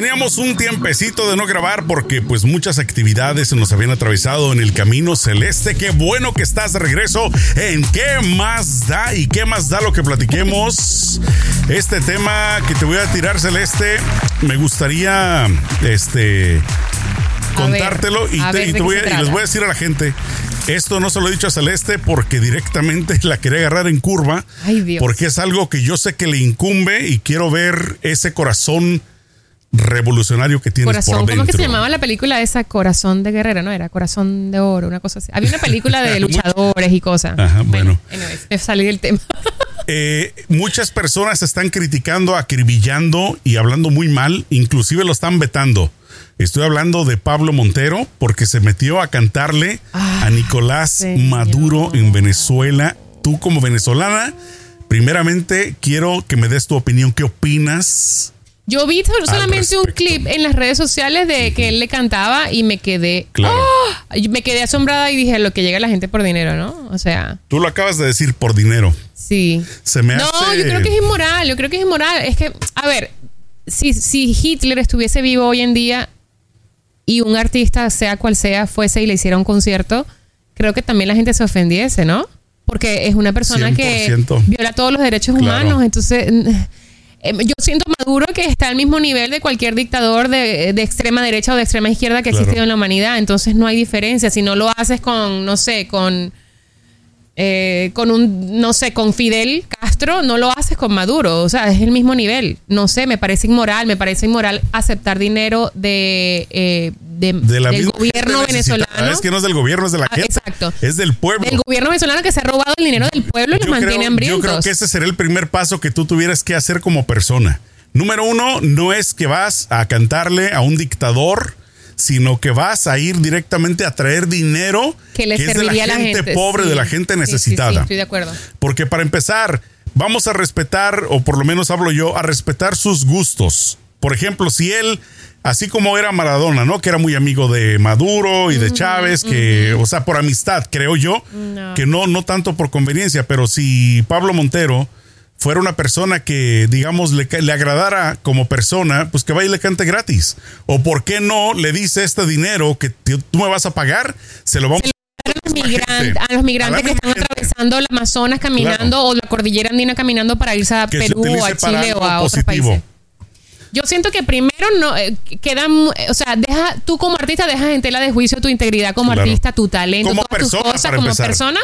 teníamos un tiempecito de no grabar porque pues muchas actividades se nos habían atravesado en el camino celeste. Qué bueno que estás de regreso en qué más da y qué más da lo que platiquemos. Este tema que te voy a tirar celeste, me gustaría este contártelo y, les voy a decir a la gente, esto no se lo he dicho a Celeste porque directamente la quería agarrar en curva, porque es algo que yo sé que le incumbe y quiero ver ese corazón revolucionario que tiene Corazón, ¿cómo que se llamaba la película esa? Corazón de guerrera, ¿no? Era Corazón de oro, una cosa así. Había una película de luchadores y cosas. Ajá, bueno. bueno. salí del tema. Eh, muchas personas están criticando, acribillando y hablando muy mal, inclusive lo están vetando. Estoy hablando de Pablo Montero porque se metió a cantarle a Nicolás Maduro en Venezuela. Tú como venezolana, primeramente quiero que me des tu opinión. ¿Qué opinas? Yo vi solamente un clip en las redes sociales de que él le cantaba y me quedé, ¡ah! me quedé asombrada y dije lo que llega la gente por dinero, ¿no? O sea. Tú lo acabas de decir por dinero. Sí. Se me no, yo creo que es inmoral. Yo creo que es inmoral. Es que, a ver, si, si Hitler estuviese vivo hoy en día, y un artista, sea cual sea, fuese y le hiciera un concierto, creo que también la gente se ofendiese, ¿no? Porque es una persona que viola todos los derechos humanos. Entonces, eh, yo siento Maduro que está al mismo nivel de cualquier dictador de, extrema derecha o de extrema izquierda que ha existido en la humanidad. Entonces, no hay diferencia. Si no lo haces con, no sé, con eh, con un, no sé, con Fidel Castro, no lo haces con Maduro. O sea, es el mismo nivel. No sé, me parece inmoral, me parece inmoral aceptar dinero de, eh, del gobierno venezolano. Es que no es del gobierno, es de la ah, gente. Exacto. Es del pueblo. Del gobierno venezolano que se ha robado el dinero del pueblo y los mantiene hambrientos. Yo creo que ese será el primer paso que tú tuvieras que hacer como persona. Número uno, no es que vas a cantarle a un dictador sino que vas a ir directamente a traer dinero que, es de la gente, pobre, de la gente necesitada. Sí, estoy de acuerdo. Porque para empezar, vamos a respetar, o por lo menos hablo yo, a respetar sus gustos. Por ejemplo, si él, así como era Maradona, ¿no? Que era muy amigo de Maduro y de Chávez, que, o sea, por amistad, creo yo, que no, no tanto por conveniencia, pero si Pablo Montero fuera una persona que, digamos, le, le, agradara como persona, pues que vaya y le cante gratis. O por qué no le dice este dinero que tú me vas a pagar, se lo vamos a a los migrantes que están atravesando el Amazonas caminando o la cordillera andina caminando para irse a Perú o a Chile o a otros países. Yo siento que primero no eh, quedan, o sea, deja tú como artista dejas en tela de juicio tu integridad como artista, tu talento, como todas tus cosas como persona,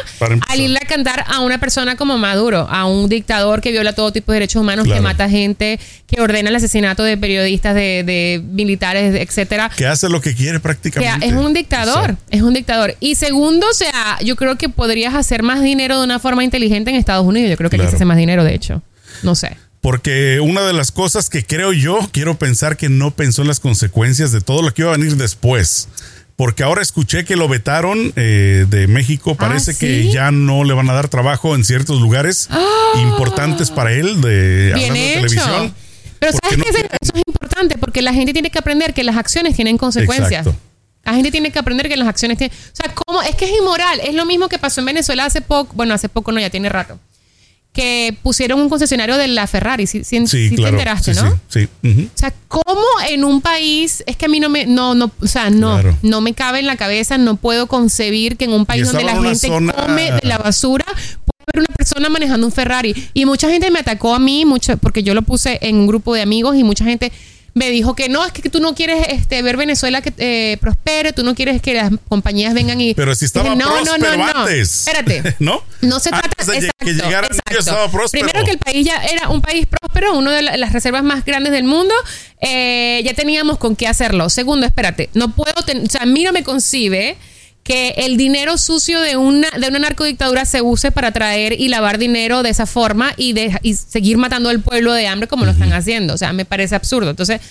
al irle a cantar a una persona como Maduro, a un dictador que viola todo tipo de derechos humanos, que mata gente, que ordena el asesinato de periodistas, de, militares, etcétera. Que hace lo que quiere prácticamente. es un dictador, es un dictador. Y segundo, o sea, yo creo que podrías hacer más dinero de una forma inteligente en Estados Unidos. Yo creo que se hace más dinero, de hecho. No sé. Porque una de las cosas que creo yo, quiero pensar que no pensó en las consecuencias de todo lo que iba a venir después. Porque ahora escuché que lo vetaron eh, de México. Ah, Parece que ya no le van a dar trabajo en ciertos lugares ¡Ah! importantes para él de, televisión. Pero sabes que eso es importante porque la gente tiene que aprender que las acciones tienen consecuencias. La gente tiene que aprender que las acciones tienen. O sea, ¿cómo? Es que es inmoral. Es lo mismo que pasó en Venezuela hace poco. Bueno, hace poco no, ya tiene rato que pusieron un concesionario de la Ferrari. Si, sí, te enteraste, ¿no? Sí, O sea, ¿cómo en un país, es que a mí no me, no, no, o sea, no, no me cabe en la cabeza, no puedo concebir que en un país donde la gente come de la basura una persona manejando un Ferrari. Y mucha gente me atacó a mí, mucho, porque yo lo puse en un grupo de amigos y mucha gente me dijo que no, es que tú no quieres este, ver Venezuela que eh, prospere, tú no quieres que las compañías vengan y... Pero si estaba no, no, no, no, Espérate. ¿No? No se trata... de exacto, que llegara estaba próspero. Primero que el país ya era un país próspero, uno de las reservas más grandes del mundo, eh, ya teníamos con qué hacerlo. Segundo, espérate, no puedo... O sea, a mí no me concibe que el dinero sucio de una, de una narcodictadura se use para traer y lavar dinero de esa forma y, de, y seguir matando al pueblo de hambre como lo están haciendo. O sea, me parece absurdo. Entonces,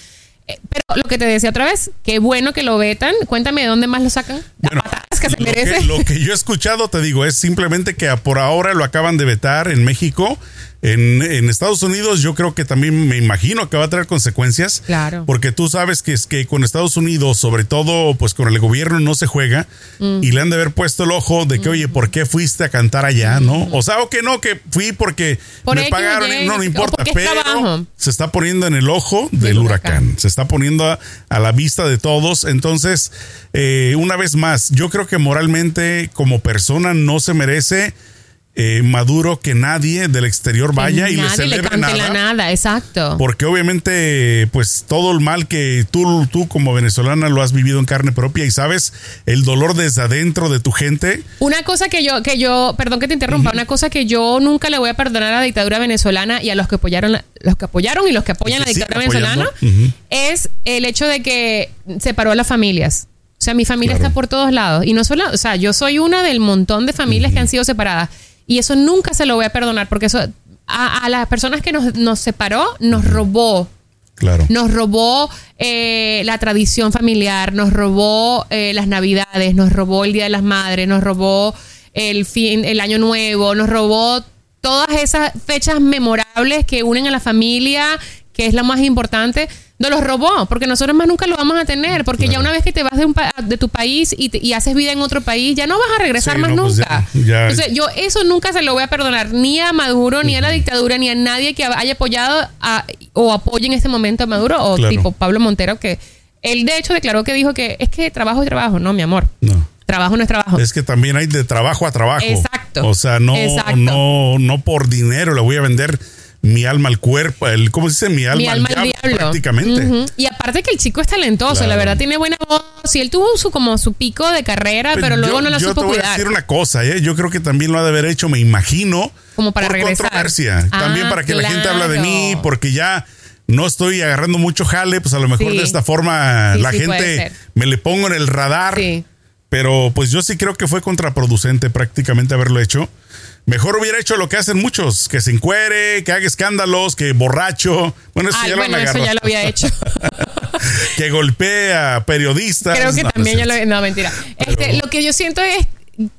eh, pero lo que te decía otra vez, qué bueno que lo vetan. Cuéntame de dónde más lo sacan. Bueno, que se lo, merece. Que, lo que yo he escuchado, te digo, es simplemente que por ahora lo acaban de vetar en México. En, en, Estados Unidos yo creo que también me imagino que va a tener consecuencias. Claro. Porque tú sabes que es que con Estados Unidos, sobre todo pues con el gobierno no se juega Mm. y le han de haber puesto el ojo de que, oye, ¿por qué fuiste a cantar allá? ¿No? O sea, o que no, que fui porque Mm. Por me pagaron, Y, no, no importa, pero se está poniendo en el ojo del, Del huracán. huracán. se está poniendo a, a la vista de todos. Entonces, eh, una vez más, yo creo que moralmente como persona no se merece eh, Maduro que nadie del exterior vaya y le celebre cante la nada. nada, exacto. Porque obviamente, pues todo el mal que tú, tú como venezolana lo has vivido en carne propia y sabes el dolor desde adentro de tu gente. Una cosa que yo, que yo, perdón que te interrumpa, una cosa que yo nunca le voy a perdonar a la dictadura venezolana y a los que apoyaron, la- los que apoyaron y los que apoyan la dictadura venezolana es el hecho de que separó a las familias. O sea, mi familia Claro. está por todos lados. Y no solo, o sea, yo soy una del montón de familias que han sido separadas. Y eso nunca se lo voy a perdonar porque eso a, a las personas que nos, nos separó nos robó Claro. nos robó eh, la tradición familiar, nos robó eh, las navidades, nos robó el Día de las Madres, nos robó el fin, el Año Nuevo, nos robó todas esas fechas memorables que unen a la familia, que es la más importante. Nos los robó, porque nosotros más nunca lo vamos a tener, porque ya una vez que te vas de, un pa- de tu país y, te- y haces vida en otro país, ya no vas a regresar Sí, más no, pues nunca. ya- ya- Entonces, yo eso nunca se lo voy a perdonar ni a Maduro, ni a la dictadura, ni a nadie que haya apoyado a- o apoye en este momento a Maduro, o Claro. tipo Pablo Montero, que él de hecho declaró que dijo que es que trabajo es trabajo, no, mi amor. No. Trabajo no es trabajo. Es que también hay de trabajo a trabajo. Exacto. O sea, no, Exacto. no, no por dinero le voy a vender mi alma al cuerpo, el, ¿cómo se dice? Mi alma, Mi alma al diablo. Prácticamente. Y aparte que el chico es talentoso, Claro. la verdad tiene buena voz. Y él tuvo su como su pico de carrera, pero, luego yo, no la yo supo te voy a cuidar. decir una cosa, ¿eh? yo creo que también lo ha de haber hecho, me imagino, Como para por regresar. controversia. Ah, también para que la gente habla de mí, porque ya no estoy agarrando mucho jale, pues a lo mejor Sí. de esta forma Sí, la sí, gente me le pongo en el radar. Pero pues yo sí creo que fue contraproducente prácticamente haberlo hecho. Mejor hubiera hecho lo que hacen muchos, que se encuere, que haga escándalos, que borracho. Bueno, eso Ay, ya bueno, lo eso ya lo había hecho. que golpea a periodistas. Creo que No, también ya lo. No, mentira. Este, lo que yo siento es.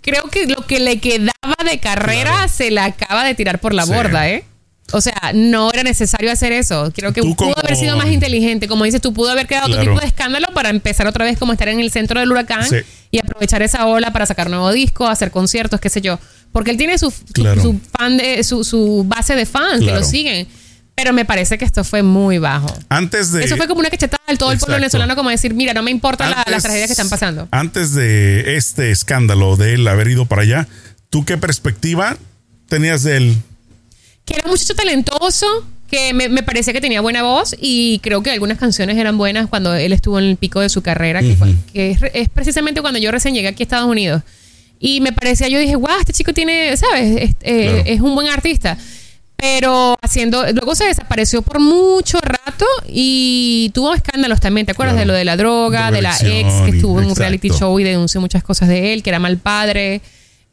Creo que lo que le quedaba de carrera Claro. se la acaba de tirar por la Sí. borda, ¿eh? O sea, no era necesario hacer eso. Creo que pudo como- haber sido más inteligente. Como dices, tú pudo haber creado otro tipo de escándalo para empezar otra vez como estar en el centro del huracán Sí. y aprovechar esa ola para sacar nuevo disco, hacer conciertos, qué sé yo. Porque él tiene su, su- Claro. su fan de, su, su base de fans que lo siguen. Pero me parece que esto fue muy bajo. Antes de. Eso fue como una cachetada al todo el pueblo venezolano, como decir, mira, no me importa la- las tragedias que están pasando. Antes de este escándalo de él haber ido para allá, ¿tú qué perspectiva tenías de él? Que era un muchacho talentoso, que me, me parecía que tenía buena voz y creo que algunas canciones eran buenas cuando él estuvo en el pico de su carrera, que, fue- que es, es precisamente cuando yo recién llegué aquí a Estados Unidos. Y me parecía, yo dije, wow, este chico tiene, ¿sabes? Es, eh, Claro. es un buen artista. Pero haciendo, luego se desapareció por mucho rato y tuvo escándalos también. ¿Te acuerdas Claro. de lo de la droga, de la ex que estuvo en un reality show y denunció muchas cosas de él, que era mal padre?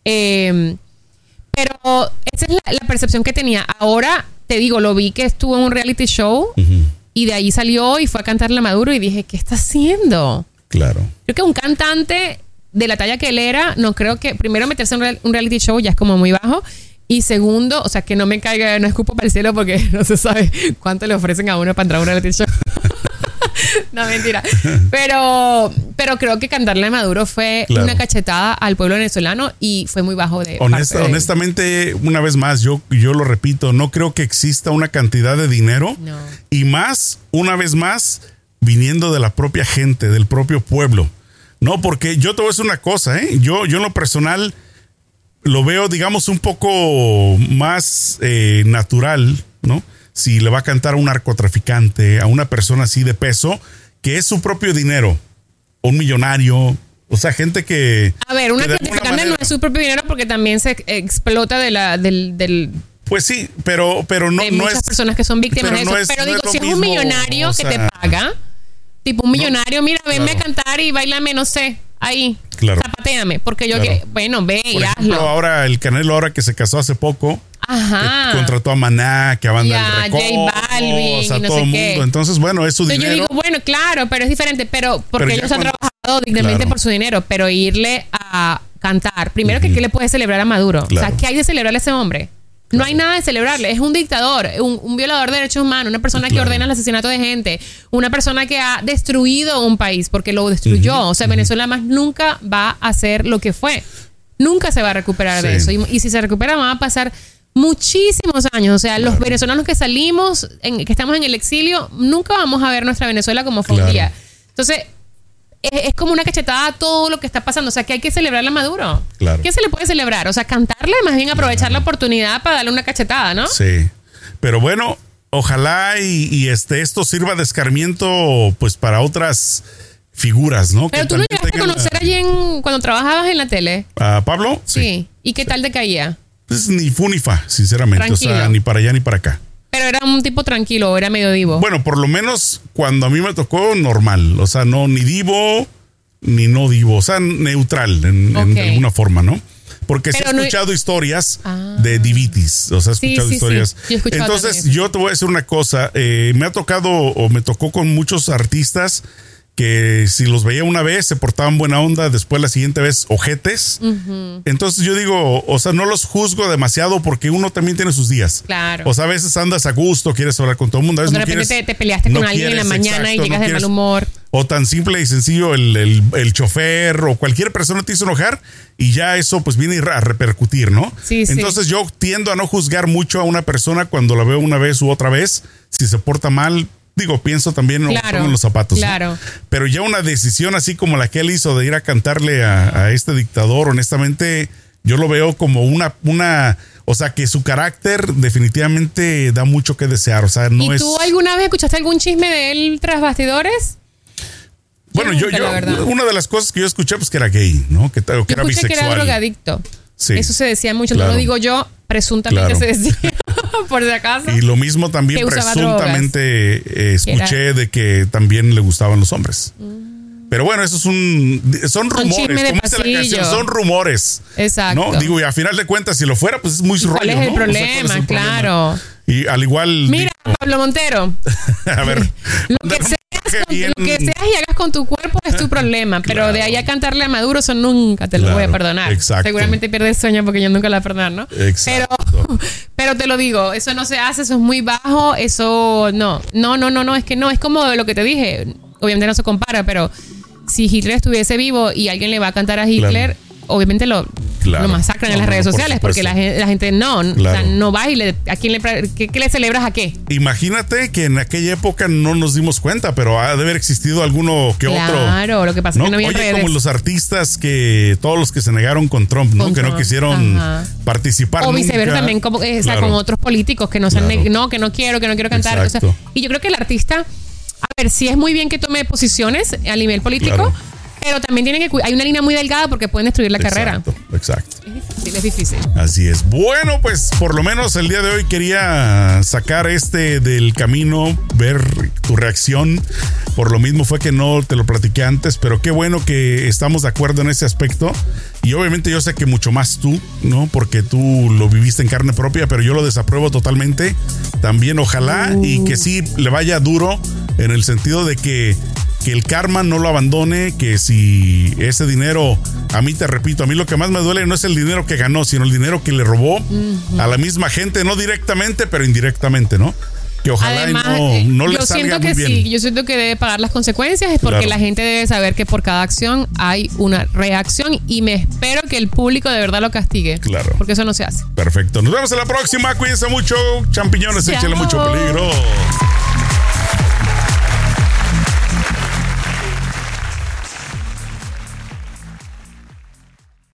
Eh, pero esa es la, la percepción que tenía. Ahora te digo, lo vi que estuvo en un reality show y de ahí salió y fue a cantarle a Maduro y dije, ¿qué está haciendo? Claro. Creo que un cantante de la talla que él era, no creo que, primero meterse en un reality show ya es como muy bajo. Y segundo, o sea, que no me caiga, no escupo para el cielo porque no se sabe cuánto le ofrecen a uno para entrar a un reality show. no, mentira. Pero, pero creo que cantarle a Maduro fue Claro. una cachetada al pueblo venezolano y fue muy bajo de Honesta- parte de él. honestamente, una vez más, yo, yo lo repito, no creo que exista una cantidad de dinero No. y más, una vez más, viniendo de la propia gente, del propio pueblo. No, porque yo te voy a decir una cosa, ¿eh? Yo, yo en lo personal lo veo, digamos, un poco más eh, natural, ¿no? Si le va a cantar a un narcotraficante, a una persona así de peso, que es su propio dinero, un millonario, o sea, gente que... A ver, una certificante no es su propio dinero porque también se explota de la, del, del, Pues sí, pero, pero no, de no muchas es... personas que son víctimas de eso. no es- pero no digo, es si es un mismo, millonario o que te sea, paga, tipo un millonario, mira, venme Claro. a cantar y bailame, no sé, ahí. Claro. Zapateame. Porque yo Claro. que, bueno, ve y Por ejemplo, hazlo. ahora el Canelo, ahora que se casó hace poco, Ajá. que contrató a Maná, que a Banda Y a del Recodo, J Balvin o sea, y no todo qué. mundo. Entonces, bueno, es su Entonces yo dinero. digo, bueno, claro, pero es diferente, pero porque Pero ellos han trabajado dignamente Claro. por su dinero, pero irle a cantar. Primero que qué le puede celebrar a Maduro. O sea, ¿qué hay de celebrarle a ese hombre? No hay nada de celebrarle. Es un dictador, un, violador de derechos humanos, una persona que ordena el asesinato de gente, una persona que ha destruido un país porque lo destruyó. o sea, Venezuela más nunca va a ser lo que fue. Nunca se va a recuperar de eso. Y, si se recupera, van a pasar muchísimos años. O sea, los venezolanos que salimos, en, que estamos en el exilio, nunca vamos a ver nuestra Venezuela como fue un día. Entonces, es, como una cachetada a todo lo que está pasando. O sea, que hay que celebrarle a Maduro. Claro. ¿Qué se le puede celebrar? O sea, cantarle, más bien aprovechar la oportunidad para darle una cachetada, ¿no? Sí. Pero bueno, ojalá y, este, esto sirva de escarmiento, pues, para otras figuras, ¿no? Pero tú lo llegaste a conocer allí en, cuando trabajabas en la tele. ¿A Pablo? Sí. ¿Y qué tal te caía? Pues ni fu ni fa, sinceramente. O sea, ni para allá ni para acá. Pero era un tipo tranquilo, era medio divo. Bueno, por lo menos cuando a mí me tocó, normal. O sea, no ni divo ni no divo. O sea, neutral en, alguna forma, ¿no? Porque sí he escuchado historias ah. de divitis. O sea, he escuchado historias. Entonces, yo te voy a decir una cosa. Eh, me ha tocado o me tocó con muchos artistas que si los veía una vez se portaban buena onda, después la siguiente vez ojetes. Entonces yo digo, o sea, no los juzgo demasiado porque uno también tiene sus días. Claro. O sea, a veces andas a gusto, quieres hablar con todo el mundo. A veces de repente te, peleaste con alguien en la mañana y llegas de mal humor. O tan simple y sencillo el, el, chofer o cualquier persona te hizo enojar y ya eso pues viene a repercutir, ¿no? Sí, Entonces yo tiendo a no juzgar mucho a una persona cuando la veo una vez u otra vez. Si se porta mal, Digo, pienso también en los zapatos. Claro. Pero ya una decisión así como la que él hizo de ir a cantarle a, este dictador, honestamente, yo lo veo como una, una, o sea, que su carácter definitivamente da mucho que desear. O sea, no ¿Y tú alguna vez escuchaste algún chisme de él tras bastidores? Bueno, yo, yo, una de las cosas que yo escuché, pues que era gay, ¿no? Que, que era bisexual. que era drogadicto. Sí. Eso se decía mucho, no lo digo yo, presuntamente se decía. Por si acaso. Y lo mismo también presuntamente eh, escuché de que también le gustaban los hombres. Mm. Pero bueno, eso es un. Son rumores. son rumores. Exacto. ¿no? Digo, y a final de cuentas, si lo fuera, pues es muy rollo. ¿Cuál es el problema? claro. Y al igual. Mira, Pablo Montero. a ver. lo que sea lo que seas y hagas con tu cuerpo es tu problema, pero de ahí a cantarle a Maduro, eso nunca te lo voy a perdonar. Exacto. Seguramente pierdes sueño porque yo nunca la voy a perdonar, ¿no? Exacto. Pero, te lo digo, eso no se hace, eso es muy bajo, eso no, no, no, no, no, es que no, es como lo que te dije, obviamente no se compara, pero si Hitler estuviese vivo y alguien le va a cantar a Hitler, obviamente lo, lo masacran en las redes sociales porque la, gente no, no va y le, ¿a quién le, qué, le celebras a qué? Imagínate que en aquella época no nos dimos cuenta, pero ha de haber existido alguno que otro. Claro, lo que pasa es que no había Oye, como los artistas que todos los que se negaron con Trump, ¿no? que no quisieron participar. O viceversa también, como, eh, con otros políticos que no, no, que no quiero, que no quiero cantar. y yo creo que el artista, a ver, sí es muy bien que tome posiciones a nivel político. Pero también tienen que hay una línea muy delgada porque pueden destruir la carrera. Exacto. Es difícil, es difícil. Así es. Bueno, pues por lo menos el día de hoy quería sacar este del camino, ver tu reacción. Por lo mismo fue que no te lo platiqué antes, pero qué bueno que estamos de acuerdo en ese aspecto. Y obviamente yo sé que mucho más tú, ¿no? Porque tú lo viviste en carne propia, pero yo lo desapruebo totalmente. También ojalá y que sí le vaya duro en el sentido de que que el karma no lo abandone, que si ese dinero, a mí te repito, a mí lo que más me duele no es el dinero que ganó, sino el dinero que le robó a la misma gente, no directamente, pero indirectamente, ¿no? Que ojalá no, eh, no le yo siento que sí, yo siento que debe pagar las consecuencias, es porque la gente debe saber que por cada acción hay una reacción y me espero que el público de verdad lo castigue. Claro. Porque eso no se hace. Perfecto. Nos vemos en la próxima. Cuídense mucho. Champiñones, échale mucho peligro.